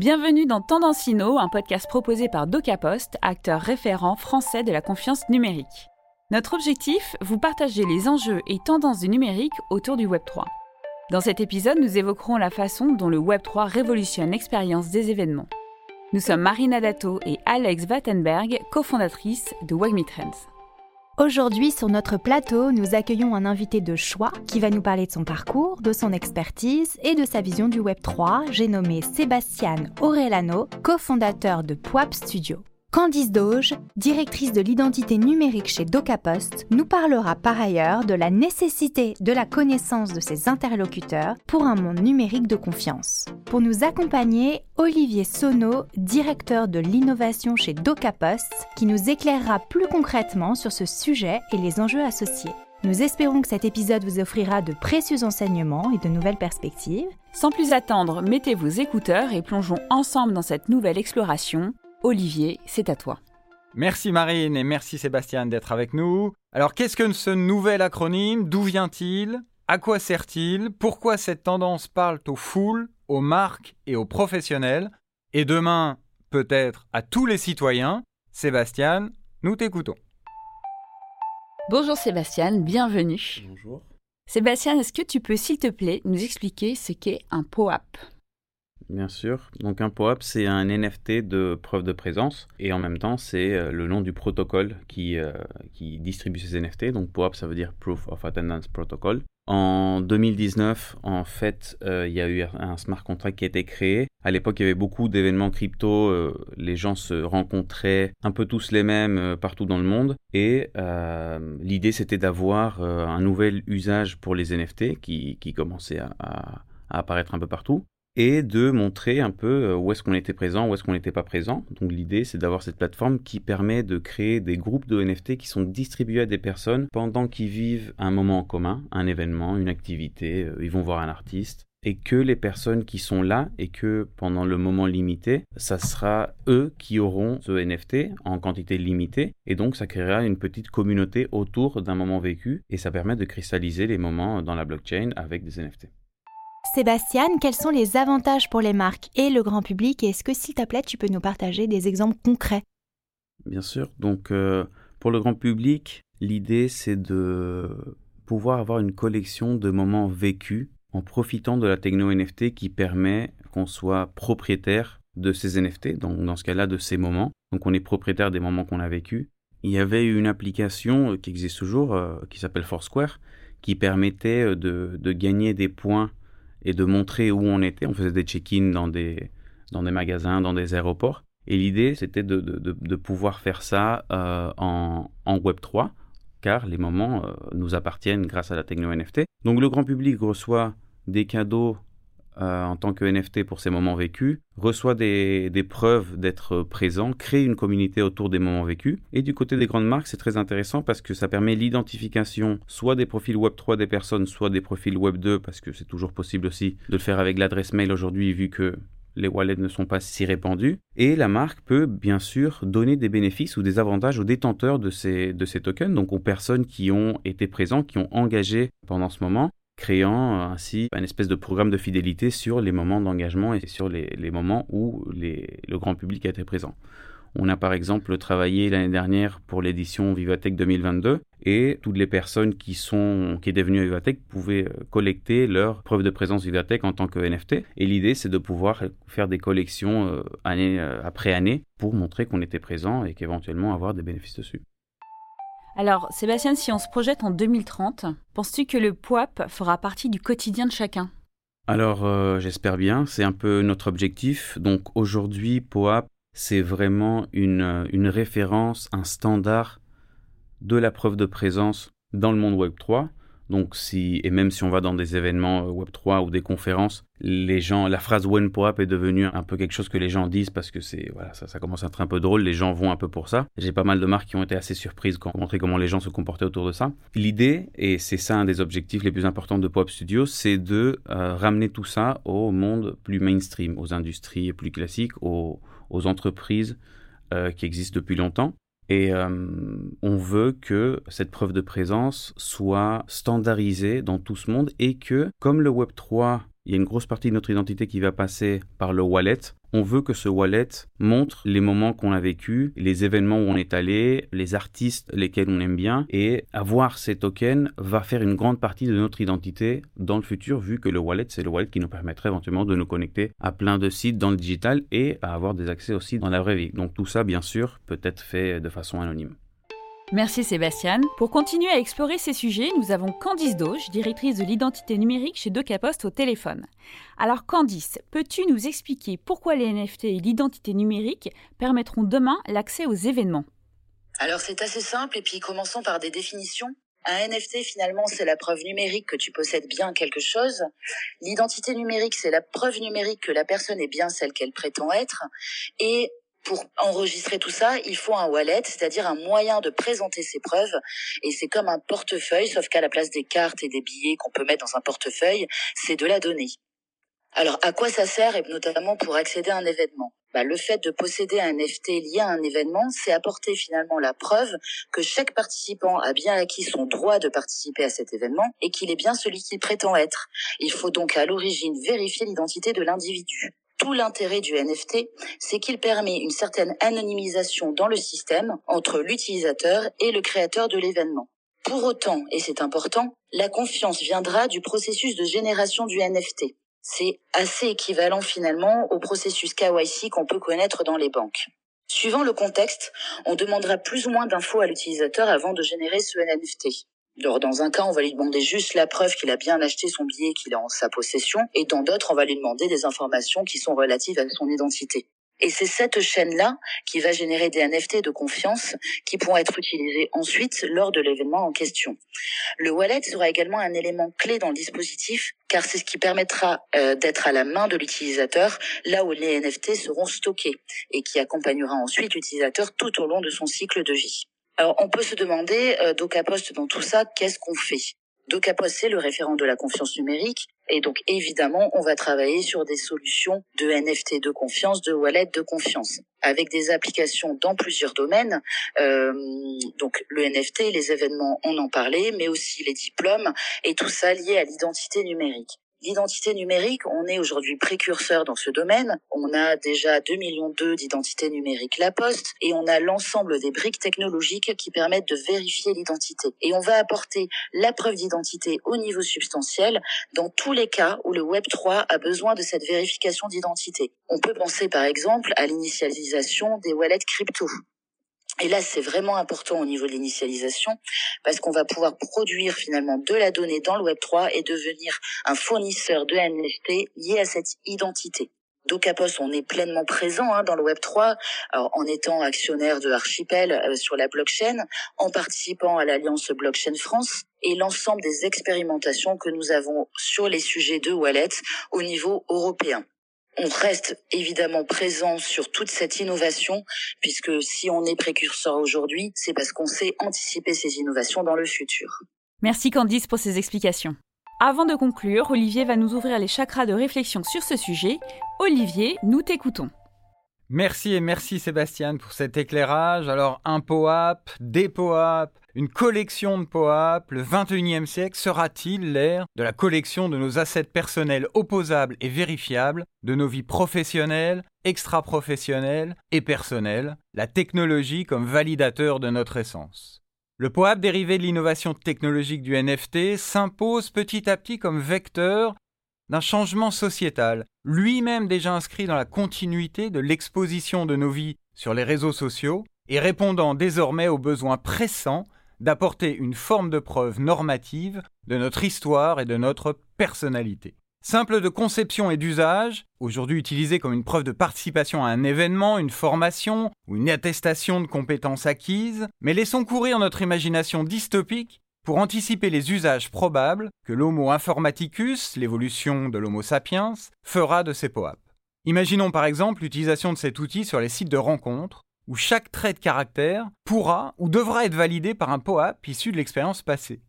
Bienvenue dans Tendancino, un podcast proposé par DocaPost, acteur référent français de la confiance numérique. Notre objectif, vous partager les enjeux et tendances du numérique autour du Web3. Dans cet épisode, nous évoquerons la façon dont le Web3 révolutionne l'expérience des événements. Nous sommes Marina Dato et Alex Wattenberg, cofondatrices de Wagmi Trends. Aujourd'hui, sur notre plateau, nous accueillons un invité de choix qui va nous parler de son parcours, de son expertise et de sa vision du Web3. J'ai nommé Sébastien Orellano, cofondateur de PWAP Studio. Candice Doge, directrice de l'identité numérique chez DocaPost, nous parlera par ailleurs de la nécessité de la connaissance de ses interlocuteurs pour un monde numérique de confiance. Pour nous accompagner, Olivier Sono, directeur de l'innovation chez DocaPost, qui nous éclairera plus concrètement sur ce sujet et les enjeux associés. Nous espérons que cet épisode vous offrira de précieux enseignements et de nouvelles perspectives. Sans plus attendre, mettez vos écouteurs et plongeons ensemble dans cette nouvelle exploration. Olivier, c'est à toi. Merci Marine et merci Sébastien d'être avec nous. Alors qu'est-ce que ce nouvel acronyme? D'où vient-il? À quoi sert-il? Pourquoi cette tendance parle aux foules, aux marques et aux professionnels Et demain, peut-être à tous les citoyens Sébastien, nous t'écoutons. Bonjour Sébastien, bienvenue. Bonjour. Sébastien, est-ce que tu peux s'il te plaît nous expliquer ce qu'est un POAP Bien sûr. Donc un POAP, c'est un NFT de preuve de présence et en même temps, c'est euh, le nom du protocole qui, euh, qui distribue ces NFT. Donc POAP, ça veut dire Proof of Attendance Protocol. En 2019, en fait, euh, il y a eu un smart contract qui a été créé. À l'époque, il y avait beaucoup d'événements crypto. les gens se rencontraient un peu tous les mêmes partout dans le monde. Et l'idée, c'était d'avoir un nouvel usage pour les NFT qui, commençait à apparaître un peu partout et de montrer un peu euh, où est-ce qu'on était présent, où est-ce qu'on n'était pas présent. Donc l'idée, c'est d'avoir cette plateforme qui permet de créer des groupes de NFT qui sont distribués à des personnes pendant qu'ils vivent un moment en commun, un événement, une activité, euh, ils vont voir un artiste. Et que les personnes qui sont là et que pendant le moment limité, ça sera eux qui auront ce NFT en quantité limitée. Et donc ça créera une petite communauté autour d'un moment vécu et ça permet de cristalliser les moments dans la blockchain avec des NFT. Sébastien, quels sont les avantages pour les marques et le grand public et est-ce que s'il te plaît tu peux nous partager des exemples concrets? Bien sûr, donc euh, pour le grand public, l'idée c'est de pouvoir avoir une collection de moments vécus en profitant de la techno NFT qui permet qu'on soit propriétaire de ces NFT, donc dans ce cas-là de ces moments. Donc on est propriétaire des moments qu'on a vécus. Il y avait une application qui existe toujours, euh, qui s'appelle Foursquare, qui permettait de gagner des points et de montrer où on était. On faisait des check-in dans des, dans des magasins, dans des aéroports. Et l'idée, c'était de, de, de, pouvoir faire ça euh, en, en Web3, car les moments euh, nous appartiennent grâce à la techno NFT. Donc le grand public reçoit des cadeaux euh, en tant que NFT pour ces moments vécus, reçoit des, preuves d'être présent, crée une communauté autour des moments vécus. Et du côté des grandes marques, c'est très intéressant parce que ça permet l'identification soit des profils Web3 des personnes, soit des profils Web2, parce que c'est toujours possible aussi de le faire avec l'adresse mail aujourd'hui, vu que les wallets ne sont pas si répandus. Et la marque peut bien sûr donner des bénéfices ou des avantages aux détenteurs de ces, de ces tokens, donc aux personnes qui ont été présents, qui ont engagé pendant ce moment créant euh, ainsi un espèce de programme de fidélité sur les moments d'engagement et sur les, moments où le grand public a été présent. On a par exemple travaillé l'année dernière pour l'édition Vivatech 2022 et toutes les personnes qui sont qui est devenues Vivatech pouvaient euh, collecter leur preuve de présence Vivatech en tant que NFT. Et l'idée c'est de pouvoir faire des collections euh, année après année pour montrer qu'on était présent et qu'éventuellement avoir des bénéfices dessus. Alors, Sébastien, si on se projette en 2030, penses-tu que le POAP fera partie du quotidien de chacun? Alors, euh, j'espère bien, c'est un peu notre objectif. Donc aujourd'hui, POAP, c'est vraiment une, euh, une référence, un standard de la preuve de présence dans le monde Web 3. Donc si et même si on va dans des événements euh, Web 3 ou des conférences, la phrase One Pop est devenue un peu quelque chose que les gens disent parce que c'est voilà, ça, commence à être un peu drôle. Les gens vont un peu pour ça. J'ai pas mal de marques qui ont été assez surprises quand on montrait comment les gens se comportaient autour de ça. L'idée et c'est ça un des objectifs les plus importants de Pop Studio, c'est de euh, ramener tout ça au monde plus mainstream, aux industries plus classiques, aux, aux entreprises euh, qui existent depuis longtemps et euh, on veut que cette preuve de présence soit standardisée dans tout ce monde et que, comme le Web 3, il y a une grosse partie de notre identité qui va passer par le wallet. On veut que ce wallet montre les moments qu'on a vécu, les événements où on est allé, les artistes lesquels on aime bien. Et avoir ces tokens va faire une grande partie de notre identité dans le futur, vu que le wallet, c'est le wallet qui nous permettrait éventuellement de nous connecter à plein de sites dans le digital et à avoir des accès aussi dans la vraie vie. Donc tout ça, bien sûr, peut être fait de façon anonyme. Merci Sébastien. Pour continuer à explorer ces sujets, nous avons Candice Doge, directrice de l'identité numérique chez DocaPost au téléphone. Alors Candice, peux-tu nous expliquer pourquoi les NFT et l'identité numérique permettront demain l'accès aux événements? Alors c'est assez simple et puis commençons par des définitions. Un NFT, finalement, c'est la preuve numérique que tu possèdes bien quelque chose. L'identité numérique, c'est la preuve numérique que la personne est bien celle qu'elle prétend être. Et pour enregistrer tout ça, il faut un wallet, c'est-à-dire un moyen de présenter ses preuves. Et c'est comme un portefeuille, sauf qu'à la place des cartes et des billets qu'on peut mettre dans un portefeuille, c'est de la donnée. Alors, à quoi ça sert, et notamment pour accéder à un événement? Bah, Le fait de posséder un NFT lié à un événement, c'est apporter finalement la preuve que chaque participant a bien acquis son droit de participer à cet événement et qu'il est bien celui qu'il prétend être. Il faut donc à l'origine vérifier l'identité de l'individu tout l'intérêt du NFT, c'est qu'il permet une certaine anonymisation dans le système entre l'utilisateur et le créateur de l'événement. Pour autant, et c'est important, la confiance viendra du processus de génération du NFT. C'est assez équivalent finalement au processus KYC qu'on peut connaître dans les banques. Suivant le contexte, on demandera plus ou moins d'infos à l'utilisateur avant de générer ce NFT dans un cas, on va lui demander juste la preuve qu'il a bien acheté son billet, qu'il est en sa possession, et dans d'autres, on va lui demander des informations qui sont relatives à son identité. Et c'est cette chaîne-là qui va générer des NFT de confiance qui pourront être utilisés ensuite lors de l'événement en question. Le wallet sera également un élément clé dans le dispositif car c'est ce qui permettra euh, d'être à la main de l'utilisateur là où les NFT seront stockés et qui accompagnera ensuite l'utilisateur tout au long de son cycle de vie. Alors, on peut se demander, euh, DocaPost, dans tout ça, qu'est-ce qu'on fait? DocaPost, c'est le référent de la confiance numérique. Et donc, évidemment, on va travailler sur des solutions de NFT de confiance, de wallet de confiance, avec des applications dans plusieurs domaines. Euh, donc, le NFT, les événements, on en parlait, mais aussi les diplômes et tout ça lié à l'identité numérique. L'identité numérique, on est aujourd'hui précurseur dans ce domaine. On a déjà 2 millions d'identités numériques La Poste et on a l'ensemble des briques technologiques qui permettent de vérifier l'identité. Et on va apporter la preuve d'identité au niveau substantiel dans tous les cas où le Web 3 a besoin de cette vérification d'identité. On peut penser par exemple à l'initialisation des wallets crypto. Et là, c'est vraiment important au niveau de l'initialisation parce qu'on va pouvoir produire finalement de la donnée dans le Web3 et devenir un fournisseur de NFT lié à cette identité. Docapos, on est pleinement présent hein, dans le Web 3, en étant actionnaire de Archipel euh, sur la blockchain, en participant à l'alliance Blockchain France et l'ensemble des expérimentations que nous avons sur les sujets de wallet au niveau européen on reste évidemment présent sur toute cette innovation, puisque si on est précurseur aujourd'hui, c'est parce qu'on sait anticiper ces innovations dans le futur. Merci Candice pour ces explications. Avant de conclure, Olivier va nous ouvrir les chakras de réflexion sur ce sujet. Olivier, nous t'écoutons. Merci et merci Sébastien pour cet éclairage. Alors un POAP, des POAP, une collection de POAP, le 21e siècle sera-t-il l'ère de la collection de nos assets personnels opposables et vérifiables, de nos vies professionnelles, extra-professionnelles et personnelles, la technologie comme validateur de notre essence? Le POAP dérivé de l'innovation technologique du NFT s'impose petit à petit comme vecteur d'un changement sociétal, lui-même déjà inscrit dans la continuité de l'exposition de nos vies sur les réseaux sociaux et répondant désormais aux besoins pressants d'apporter une forme de preuve normative de notre histoire et de notre personnalité. Simple de conception et d'usage, aujourd'hui utilisé comme une preuve de participation à un événement, une formation ou une attestation de compétences acquises, mais laissons courir notre imagination dystopique pour anticiper les usages probables que l'Homo informaticus, l'évolution de l'Homo sapiens, fera de ces POAP. Imaginons par exemple l'utilisation de cet outil sur les sites de rencontres, où chaque trait de caractère pourra ou devra être validé par un POAP issu de l'expérience passée.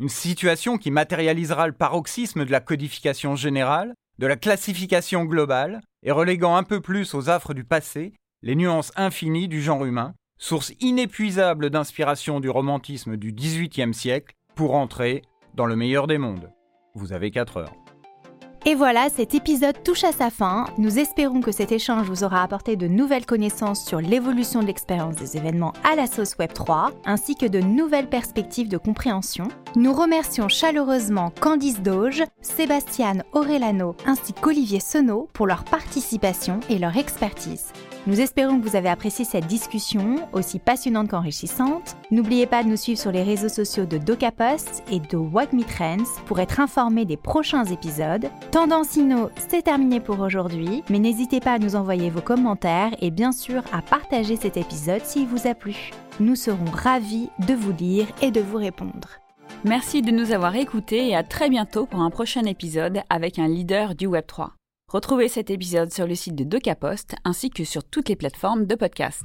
Une situation qui matérialisera le paroxysme de la codification générale, de la classification globale, et reléguant un peu plus aux affres du passé les nuances infinies du genre humain, source inépuisable d'inspiration du romantisme du XVIIIe siècle, pour entrer dans le meilleur des mondes. Vous avez 4 heures. Et voilà, cet épisode touche à sa fin. Nous espérons que cet échange vous aura apporté de nouvelles connaissances sur l'évolution de l'expérience des événements à la sauce Web3, ainsi que de nouvelles perspectives de compréhension. Nous remercions chaleureusement Candice Doge, Sébastien Orellano ainsi qu'Olivier Senot pour leur participation et leur expertise. Nous espérons que vous avez apprécié cette discussion, aussi passionnante qu'enrichissante. N'oubliez pas de nous suivre sur les réseaux sociaux de DocaPost et de WhatMe Trends pour être informé des prochains épisodes. Tendancino, c'est terminé pour aujourd'hui, mais n'hésitez pas à nous envoyer vos commentaires et bien sûr à partager cet épisode s'il vous a plu. Nous serons ravis de vous lire et de vous répondre. Merci de nous avoir écoutés et à très bientôt pour un prochain épisode avec un leader du Web3. Retrouvez cet épisode sur le site de DocaPost ainsi que sur toutes les plateformes de podcast.